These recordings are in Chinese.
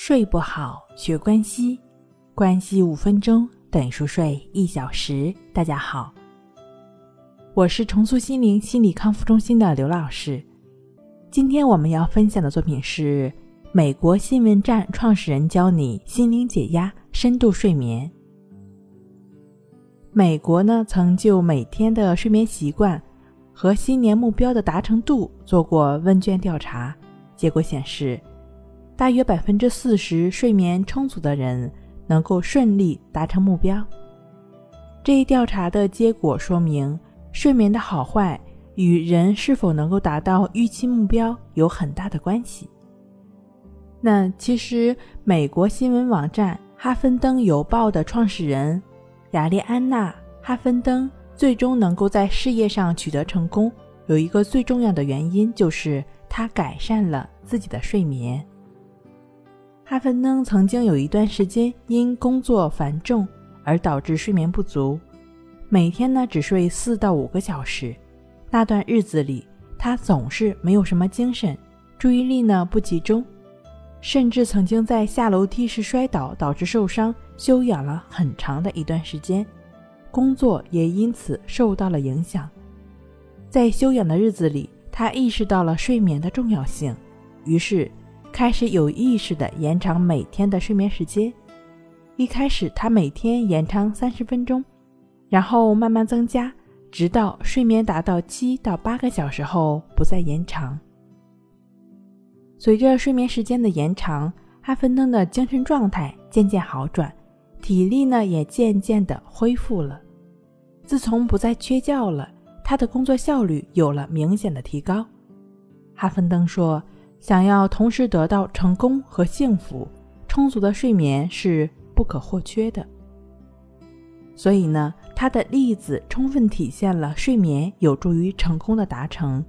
睡不好，学关西，关系五分钟等于熟睡一小时。大家好，我是重塑心灵心理康复中心的刘老师。今天我们要分享的作品是美国新闻站创始人教你心灵解压、深度睡眠。美国呢曾就每天的睡眠习惯和新年目标的达成度做过问卷调查，结果显示。大约百分之四十睡眠充足的人能够顺利达成目标。这一调查的结果说明，睡眠的好坏与人是否能够达到预期目标有很大的关系。那其实，美国新闻网站《哈芬登邮报》的创始人亚历安娜·哈芬登最终能够在事业上取得成功，有一个最重要的原因就是他改善了自己的睡眠。哈芬登曾经有一段时间因工作繁重而导致睡眠不足，每天呢只睡四到五个小时。那段日子里，他总是没有什么精神，注意力呢不集中，甚至曾经在下楼梯时摔倒导致受伤，休养了很长的一段时间，工作也因此受到了影响。在休养的日子里，他意识到了睡眠的重要性，于是。开始有意识地延长每天的睡眠时间。一开始，他每天延长三十分钟，然后慢慢增加，直到睡眠达到七到八个小时后不再延长。随着睡眠时间的延长，哈芬登的精神状态渐渐好转，体力呢也渐渐地恢复了。自从不再缺觉了，他的工作效率有了明显的提高。哈芬登说。想要同时得到成功和幸福，充足的睡眠是不可或缺的。所以呢，他的例子充分体现了睡眠有助于成功的达成。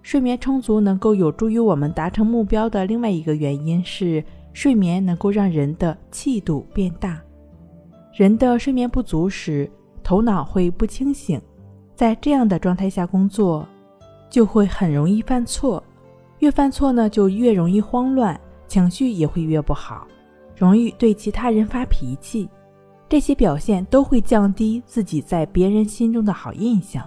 睡眠充足能够有助于我们达成目标的另外一个原因是，睡眠能够让人的气度变大。人的睡眠不足时，头脑会不清醒，在这样的状态下工作，就会很容易犯错。越犯错呢，就越容易慌乱，情绪也会越不好，容易对其他人发脾气。这些表现都会降低自己在别人心中的好印象。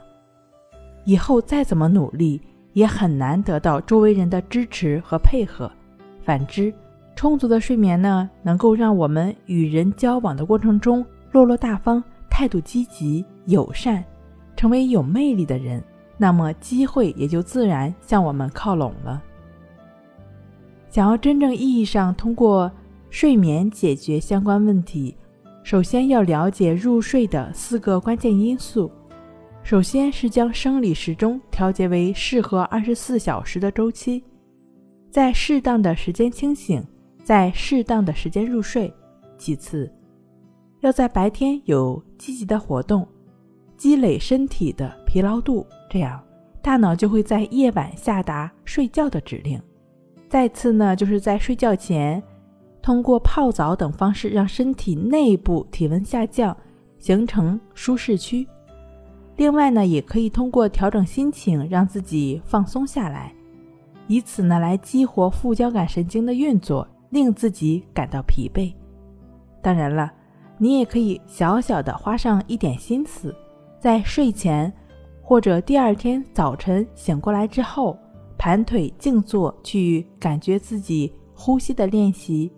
以后再怎么努力，也很难得到周围人的支持和配合。反之，充足的睡眠呢，能够让我们与人交往的过程中落落大方，态度积极友善，成为有魅力的人。那么机会也就自然向我们靠拢了。想要真正意义上通过睡眠解决相关问题，首先要了解入睡的四个关键因素。首先是将生理时钟调节为适合二十四小时的周期，在适当的时间清醒，在适当的时间入睡。其次，要在白天有积极的活动。积累身体的疲劳度，这样大脑就会在夜晚下达睡觉的指令。再次呢，就是在睡觉前，通过泡澡等方式让身体内部体温下降，形成舒适区。另外呢，也可以通过调整心情，让自己放松下来，以此呢来激活副交感神经的运作，令自己感到疲惫。当然了，你也可以小小的花上一点心思。在睡前，或者第二天早晨醒过来之后，盘腿静坐，去感觉自己呼吸的练习，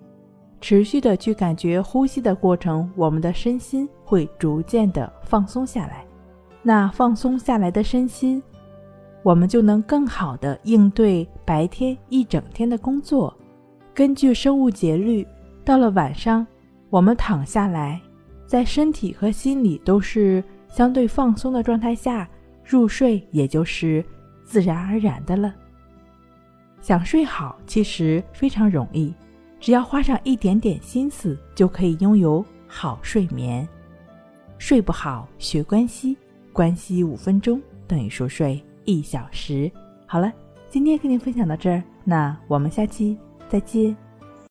持续的去感觉呼吸的过程，我们的身心会逐渐的放松下来。那放松下来的身心，我们就能更好的应对白天一整天的工作。根据生物节律，到了晚上，我们躺下来，在身体和心理都是。相对放松的状态下入睡，也就是自然而然的了。想睡好，其实非常容易，只要花上一点点心思，就可以拥有好睡眠。睡不好学关系，关系五分钟等于熟睡一小时。好了，今天跟您分享到这儿，那我们下期再见。